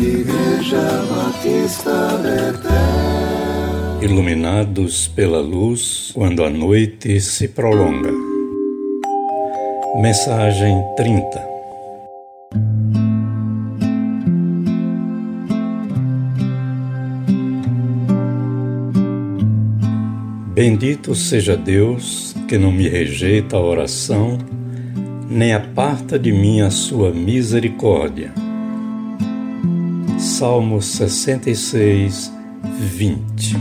Igreja Batista Betel. Iluminados pela luz quando a noite se prolonga. Mensagem 30 Bendito seja Deus que não me rejeita a oração, nem aparta de mim a sua misericórdia. Salmo 66, 20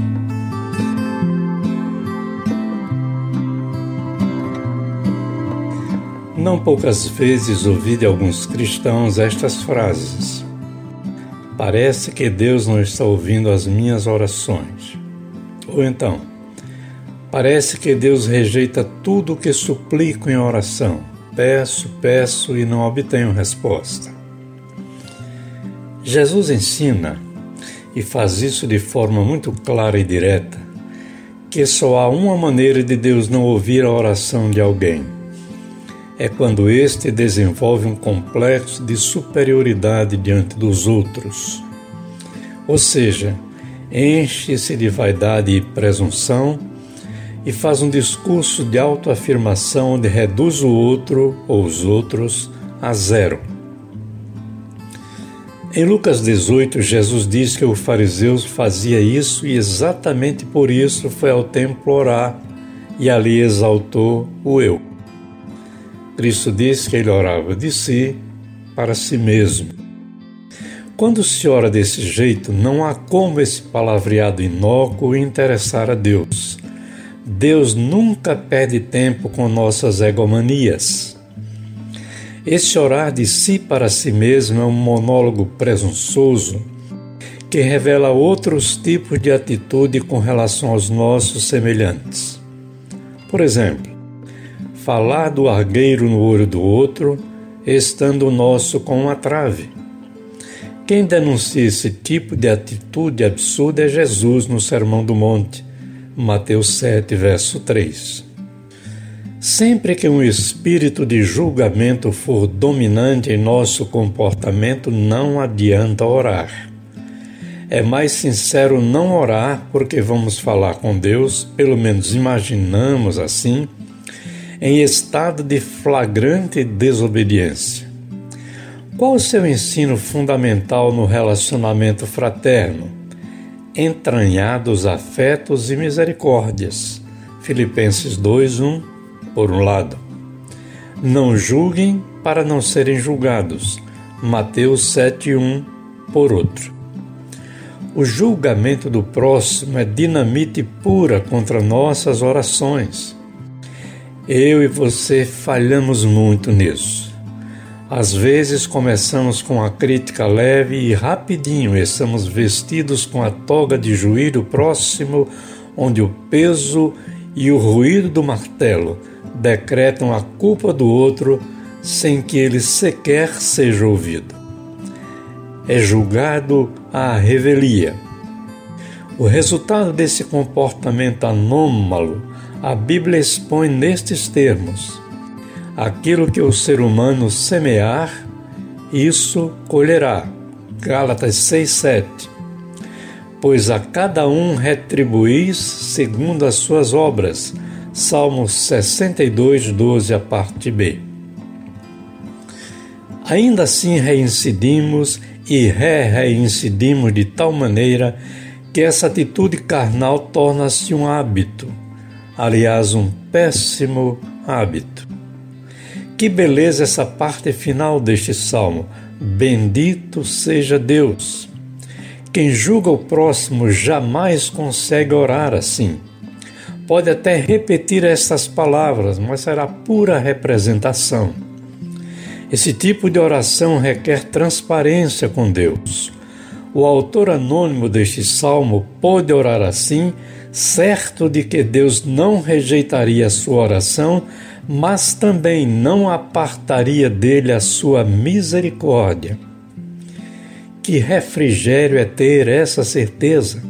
Não poucas vezes ouvi de alguns cristãos estas frases. Parece que Deus não está ouvindo as minhas orações. Ou então, Parece que Deus rejeita tudo o que suplico em oração. Peço, peço e não obtenho resposta. Jesus ensina, e faz isso de forma muito clara e direta, que só há uma maneira de Deus não ouvir a oração de alguém. É quando este desenvolve um complexo de superioridade diante dos outros. Ou seja, enche-se de vaidade e presunção e faz um discurso de autoafirmação onde reduz o outro ou os outros a zero. Em Lucas 18, Jesus diz que o fariseu fazia isso e exatamente por isso foi ao templo orar e ali exaltou o eu. Cristo diz que ele orava de si para si mesmo. Quando se ora desse jeito, não há como esse palavreado inócuo interessar a Deus. Deus nunca perde tempo com nossas egomanias. Esse orar de si para si mesmo é um monólogo presunçoso que revela outros tipos de atitude com relação aos nossos semelhantes. Por exemplo, falar do argueiro no olho do outro, estando o nosso com uma trave. Quem denuncia esse tipo de atitude absurda é Jesus no Sermão do Monte, Mateus 7, verso 3. Sempre que um espírito de julgamento for dominante em nosso comportamento, não adianta orar. É mais sincero não orar porque vamos falar com Deus, pelo menos imaginamos assim, em estado de flagrante desobediência. Qual o seu ensino fundamental no relacionamento fraterno? entranhados afetos e misericórdias. Filipenses 2:1, por um lado. Não julguem para não serem julgados. Mateus 7:1, por outro. O julgamento do próximo é dinamite pura contra nossas orações. Eu e você falhamos muito nisso. Às vezes começamos com a crítica leve e rapidinho estamos vestidos com a toga de juízo próximo, onde o peso e o ruído do martelo decretam a culpa do outro sem que ele sequer seja ouvido. É julgado à revelia. O resultado desse comportamento anômalo a Bíblia expõe nestes termos aquilo que o ser humano semear, isso colherá. Gálatas 6:7. Pois a cada um retribuís segundo as suas obras. Salmos 62, 12, a parte B. Ainda assim reincidimos e re-reincidimos de tal maneira que essa atitude carnal torna-se um hábito, aliás, um péssimo hábito. Que beleza essa parte final deste salmo. Bendito seja Deus. Quem julga o próximo jamais consegue orar assim. Pode até repetir essas palavras, mas será pura representação. Esse tipo de oração requer transparência com Deus. O autor anônimo deste salmo pôde orar assim, certo de que Deus não rejeitaria a sua oração, mas também não apartaria dele a sua misericórdia. Que refrigério é ter essa certeza!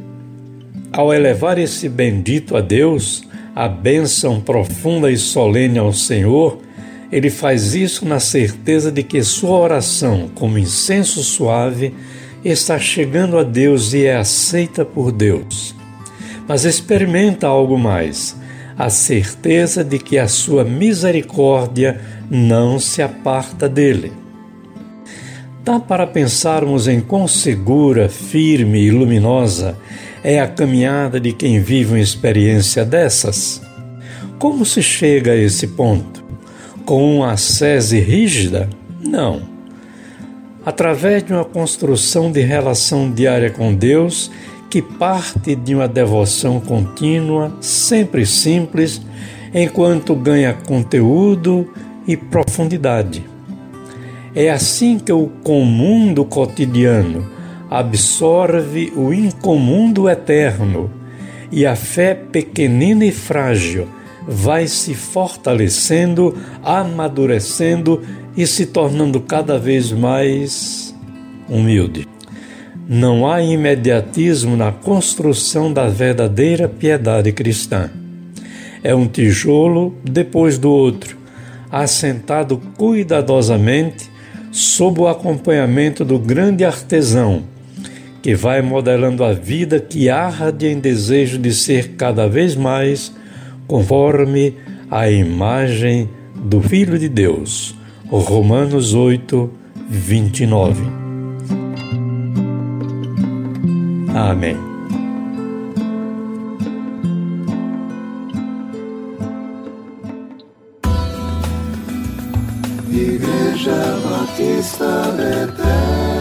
Ao elevar esse bendito a Deus, a bênção profunda e solene ao Senhor, ele faz isso na certeza de que sua oração, como incenso suave, está chegando a Deus e é aceita por Deus. Mas experimenta algo mais: a certeza de que a sua misericórdia não se aparta dele. Dá para pensarmos em quão segura, firme e luminosa é a caminhada de quem vive uma experiência dessas? Como se chega a esse ponto? Com uma sese rígida? Não. Através de uma construção de relação diária com Deus que parte de uma devoção contínua, sempre simples, enquanto ganha conteúdo e profundidade. É assim que o comum do cotidiano absorve o incomum do eterno e a fé pequenina e frágil vai se fortalecendo, amadurecendo e se tornando cada vez mais humilde. Não há imediatismo na construção da verdadeira piedade cristã. É um tijolo depois do outro, assentado cuidadosamente sob o acompanhamento do grande artesão, que vai modelando a vida que arde em desejo de ser cada vez mais conforme a imagem do Filho de Deus. Romanos 8, 29. Amém. Igreja Batista Betel